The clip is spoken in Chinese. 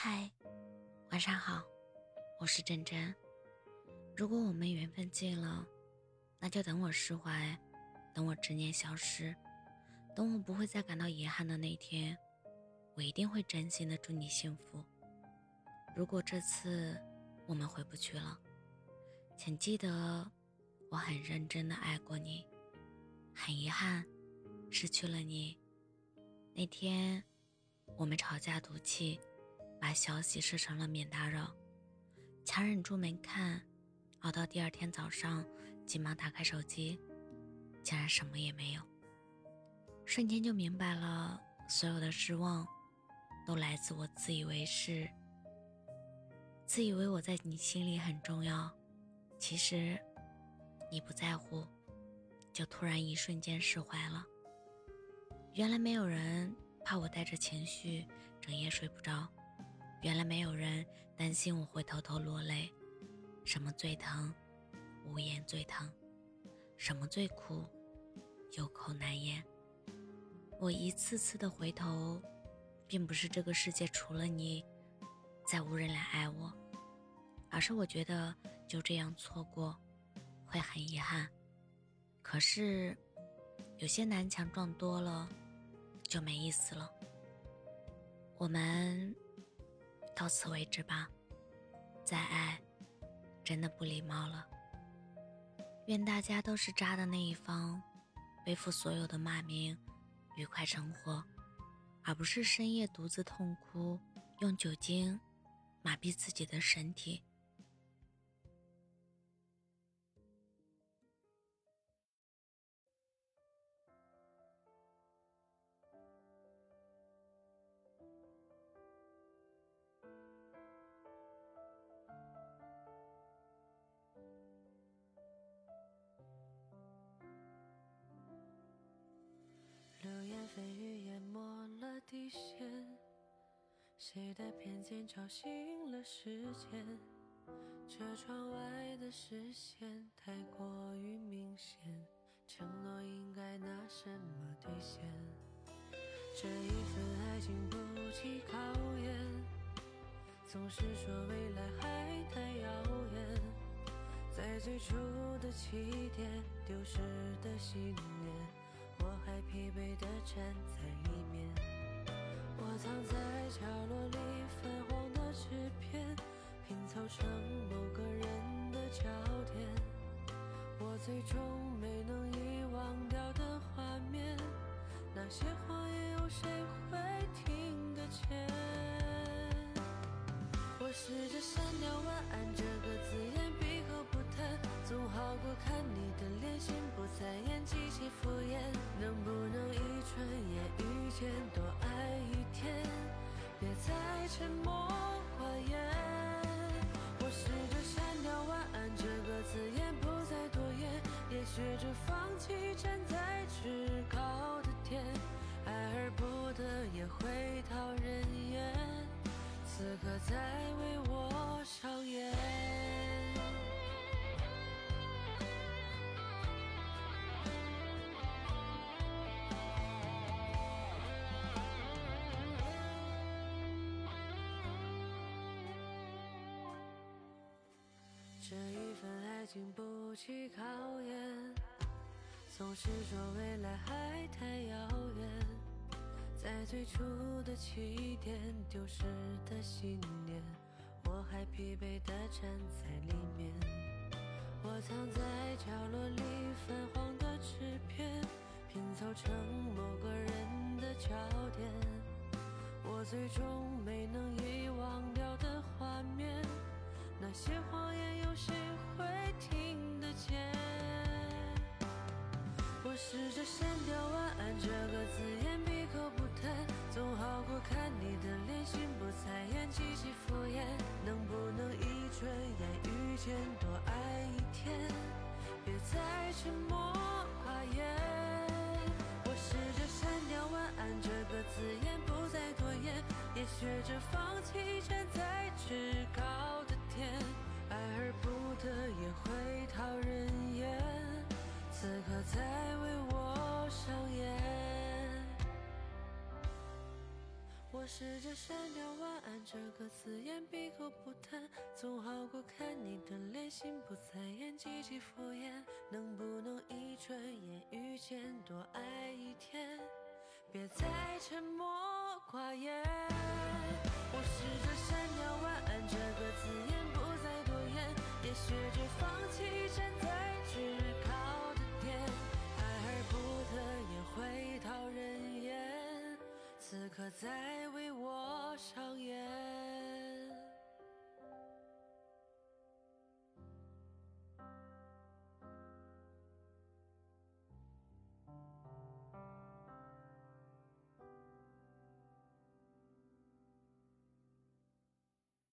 嗨，晚上好，我是真真。如果我们缘分尽了，那就等我释怀，等我执念消失，等我不会再感到遗憾的那天，我一定会真心的祝你幸福。如果这次我们回不去了，请记得我很认真的爱过你，很遗憾失去了你。那天我们吵架赌气。把消息设成了免打扰，强忍住没看，熬到第二天早上，急忙打开手机，竟然什么也没有。瞬间就明白了，所有的失望，都来自我自以为是，自以为我在你心里很重要，其实你不在乎，就突然一瞬间释怀了。原来没有人怕我带着情绪整夜睡不着。原来没有人担心我会偷偷落泪，什么最疼，无言最疼；什么最苦，有口难言。我一次次的回头，并不是这个世界除了你，再无人来爱我，而是我觉得就这样错过，会很遗憾。可是，有些南墙撞多了，就没意思了。我们。到此为止吧，再爱，真的不礼貌了。愿大家都是渣的那一方，背负所有的骂名，愉快生活，而不是深夜独自痛哭，用酒精麻痹自己的身体。谁的偏见吵醒了时间？车窗外的视线太过于明显，承诺应该拿什么兑现？这一份爱经不起考验，总是说未来还太遥远，在最初的起点丢失的信念。我还疲惫地站在里面，最终没能遗忘掉的画面，那些谎言有谁会听得见？我试着删掉晚安这个字眼，闭口不谈，总好过看你的脸，心不在焉，极其敷衍。能不能一转眼遇见，多爱一天，别再沉默寡言。我试着删掉晚安这个字眼，不再多言，也学着放弃站在至高的这一份爱经不起考验，总是说未来还太遥远，在最初的起点丢失的信念，我还疲惫地站在里面。我藏在角落里泛黄的纸片，拼凑成某个人的焦点，我最终沉默寡言。我试着删掉晚安这个字眼，不再多言，也学着放弃站在至高的天。爱而不得也会讨人厌，此刻在为我上演。我试着删掉晚安这个字眼，闭口不谈，总好过看你的脸，心不在遇见，多爱一天，别再沉默寡言。我试着删掉晚安这个字眼，不再多言，也学着放弃站在炙烤的点，爱而不得也会讨人厌。此刻在为我伤。